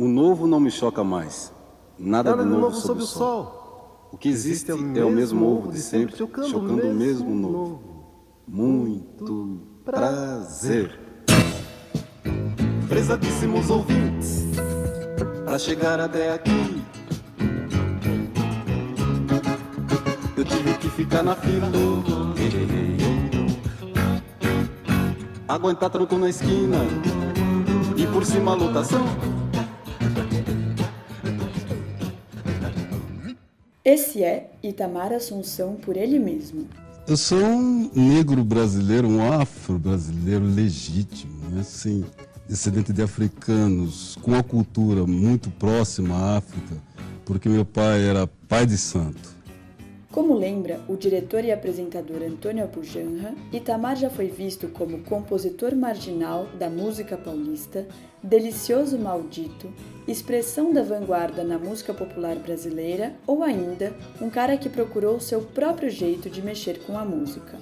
O novo não me choca mais. Nada, Nada de novo, novo sob o sol. sol. O que existe é o mesmo ovo de sempre, chocando o mesmo novo. Muito prazer. Prezadíssimos ouvintes, para chegar até aqui, eu tive que ficar na fila. Aguentar tranco na esquina e por cima a lotação. Esse é Itamar Assunção por ele mesmo. Eu sou um negro brasileiro, um afro-brasileiro legítimo, né? Sim, descendente de africanos, com uma cultura muito próxima à África, porque meu pai era pai de santo. Como lembra o diretor e apresentador Antônio Abujanra, Itamar já foi visto como compositor marginal da música paulista, delicioso maldito, expressão da vanguarda na música popular brasileira ou ainda um cara que procurou seu próprio jeito de mexer com a música.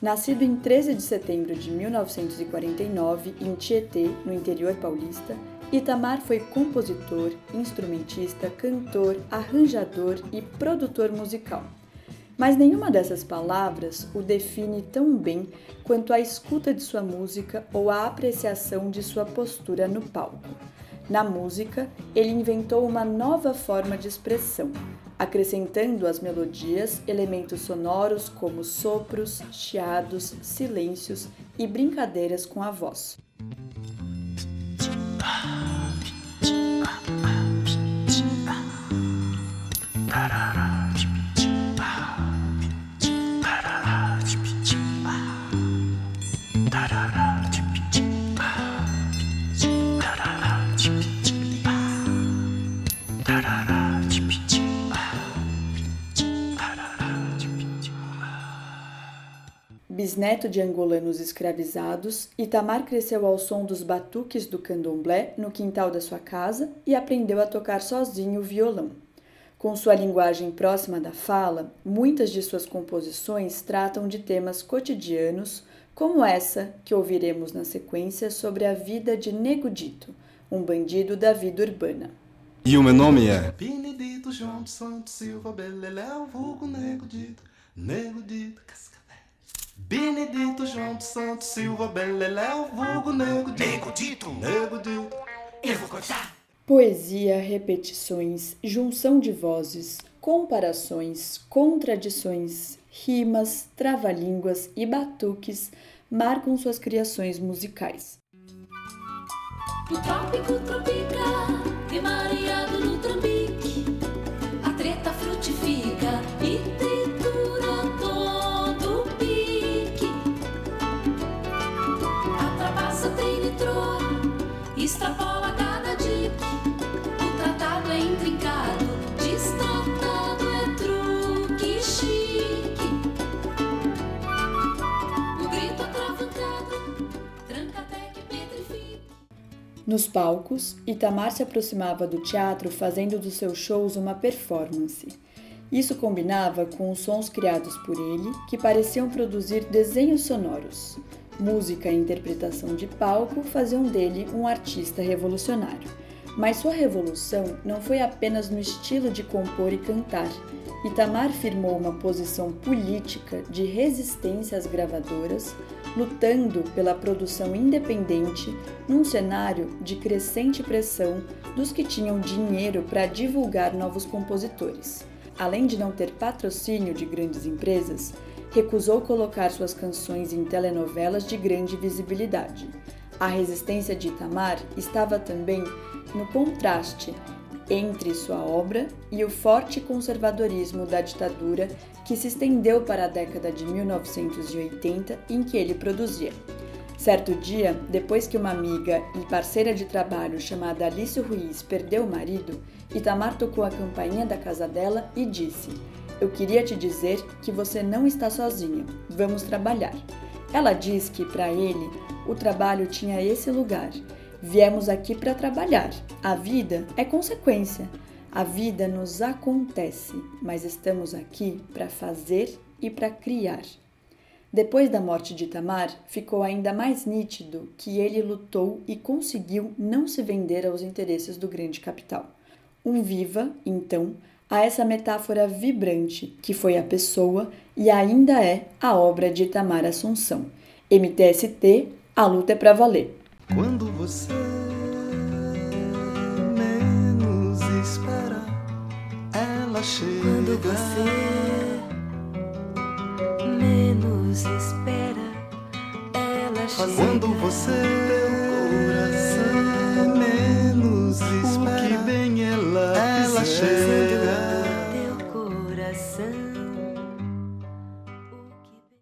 Nascido em 13 de setembro de 1949 em Tietê, no interior paulista, Itamar foi compositor, instrumentista, cantor, arranjador e produtor musical. Mas nenhuma dessas palavras o define tão bem quanto a escuta de sua música ou a apreciação de sua postura no palco. Na música, ele inventou uma nova forma de expressão, acrescentando às melodias elementos sonoros como sopros, chiados, silêncios e brincadeiras com a voz. Bisneto de angolanos escravizados, Itamar cresceu ao som dos batuques do candomblé no quintal da sua casa e aprendeu a tocar sozinho o violão. Com sua linguagem próxima da fala, muitas de suas composições tratam de temas cotidianos, como essa que ouviremos na sequência sobre a vida de Nego Dito, um bandido da vida urbana. E o meu nome é. Benedito João Santos Silva Beleléu, vulgo Nego Dito, Nego Dito. Benedito João de Santos Silva Beleléu, vulgo Nego Dito, Nego Dito, Nego Dito. eu vou contar. Poesia, repetições, junção de vozes, comparações, contradições, rimas, trava-línguas e batuques marcam suas criações musicais. O trópico tropica, extrapola cada. O tratado é intrincado, destratado é truque chique. O grito atravancado, tranca até que petrifique. Nos palcos, Itamar se aproximava do teatro fazendo dos seus shows uma performance. Isso combinava com os sons criados por ele, que pareciam produzir desenhos sonoros. Música e interpretação de palco faziam dele um artista revolucionário. Mas sua revolução não foi apenas no estilo de compor e cantar. Itamar firmou uma posição política de resistência às gravadoras, lutando pela produção independente num cenário de crescente pressão dos que tinham dinheiro para divulgar novos compositores. Além de não ter patrocínio de grandes empresas, recusou colocar suas canções em telenovelas de grande visibilidade. A resistência de Itamar estava também no contraste entre sua obra e o forte conservadorismo da ditadura que se estendeu para a década de 1980 em que ele produzia. Certo dia, depois que uma amiga e parceira de trabalho chamada Alice Ruiz perdeu o marido, Itamar tocou a campainha da casa dela e disse: Eu queria te dizer que você não está sozinha, vamos trabalhar. Ela diz que, para ele, o trabalho tinha esse lugar. Viemos aqui para trabalhar. A vida é consequência. A vida nos acontece, mas estamos aqui para fazer e para criar. Depois da morte de Itamar, ficou ainda mais nítido que ele lutou e conseguiu não se vender aos interesses do grande capital. Um viva, então, a essa metáfora vibrante que foi a pessoa e ainda é a obra de Itamar Assunção. MTST, a luta é para valer. Quando você menos espera, ela chega. Quando você menos espera, ela chega. Quando você